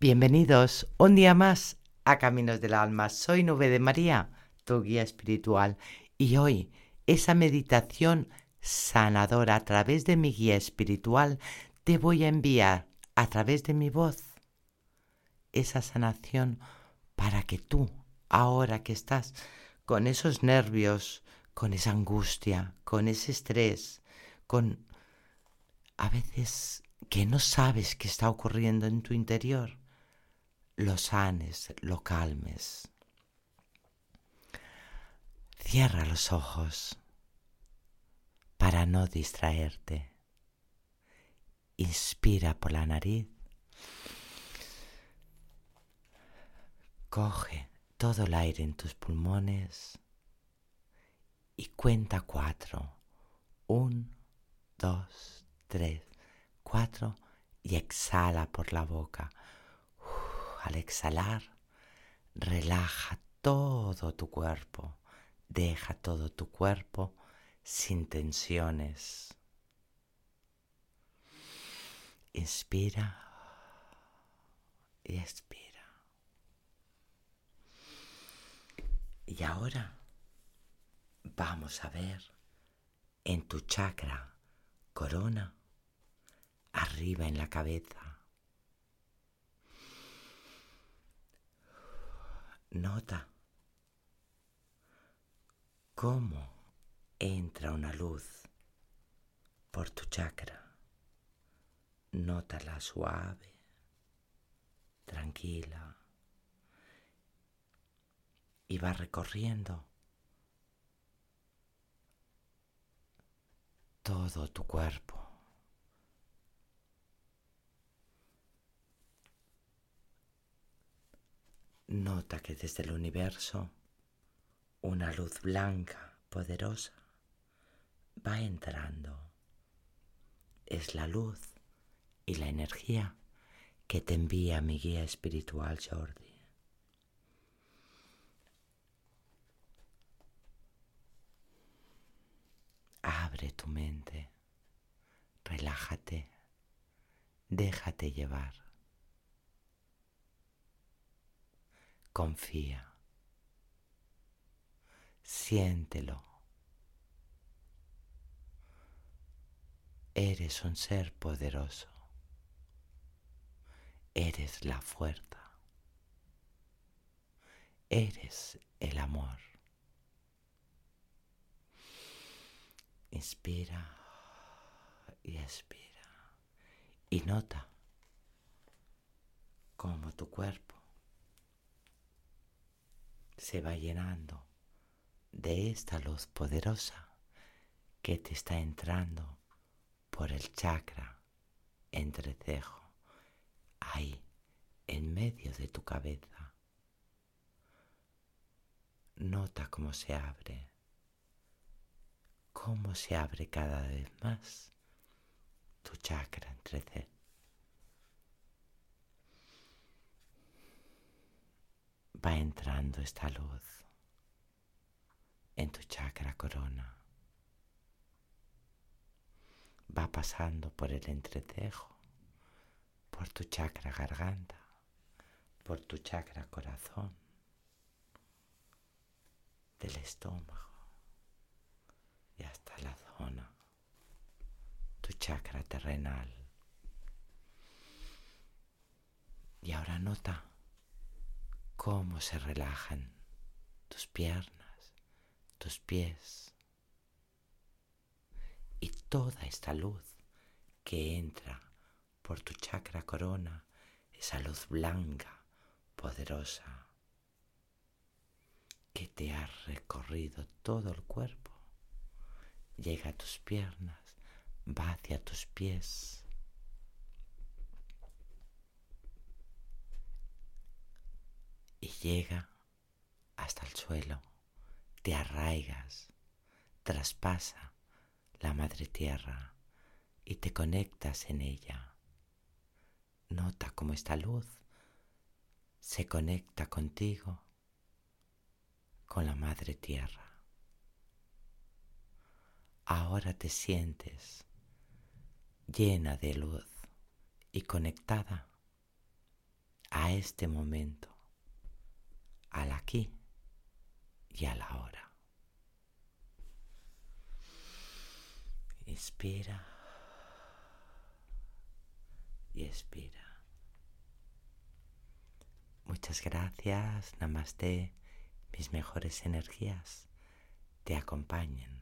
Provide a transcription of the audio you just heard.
Bienvenidos un día más a Caminos del Alma. Soy Nube de María, tu guía espiritual, y hoy esa meditación sanadora a través de mi guía espiritual te voy a enviar a través de mi voz esa sanación para que tú, ahora que estás con esos nervios, con esa angustia, con ese estrés, con a veces que no sabes qué está ocurriendo en tu interior, lo sanes, lo calmes. Cierra los ojos para no distraerte. Inspira por la nariz. Coge todo el aire en tus pulmones y cuenta cuatro. Un, dos, tres, cuatro y exhala por la boca al exhalar, relaja todo tu cuerpo, deja todo tu cuerpo sin tensiones. Inspira y expira. Y ahora vamos a ver en tu chakra corona, arriba en la cabeza, Nota cómo entra una luz por tu chakra. Nótala suave, tranquila y va recorriendo todo tu cuerpo. Nota que desde el universo una luz blanca, poderosa, va entrando. Es la luz y la energía que te envía mi guía espiritual Jordi. Abre tu mente, relájate, déjate llevar. Confía. Siéntelo. Eres un ser poderoso. Eres la fuerza. Eres el amor. Inspira y expira. Y nota cómo tu cuerpo se va llenando de esta luz poderosa que te está entrando por el chakra entrecejo, ahí, en medio de tu cabeza. Nota cómo se abre, cómo se abre cada vez más tu chakra entrecejo. Va entrando esta luz en tu chakra corona. Va pasando por el entrecejo, por tu chakra garganta, por tu chakra corazón, del estómago y hasta la zona, tu chakra terrenal. Y ahora nota cómo se relajan tus piernas, tus pies y toda esta luz que entra por tu chakra corona, esa luz blanca, poderosa, que te ha recorrido todo el cuerpo, llega a tus piernas, va hacia tus pies, y llega hasta el suelo, te arraigas, traspasa la madre tierra y te conectas en ella. Nota cómo esta luz se conecta contigo, con la madre tierra. Ahora te sientes llena de luz y conectada a este momento, al aquí y a la hora. Inspira y expira. Muchas gracias, namaste, mis mejores energías te acompañen.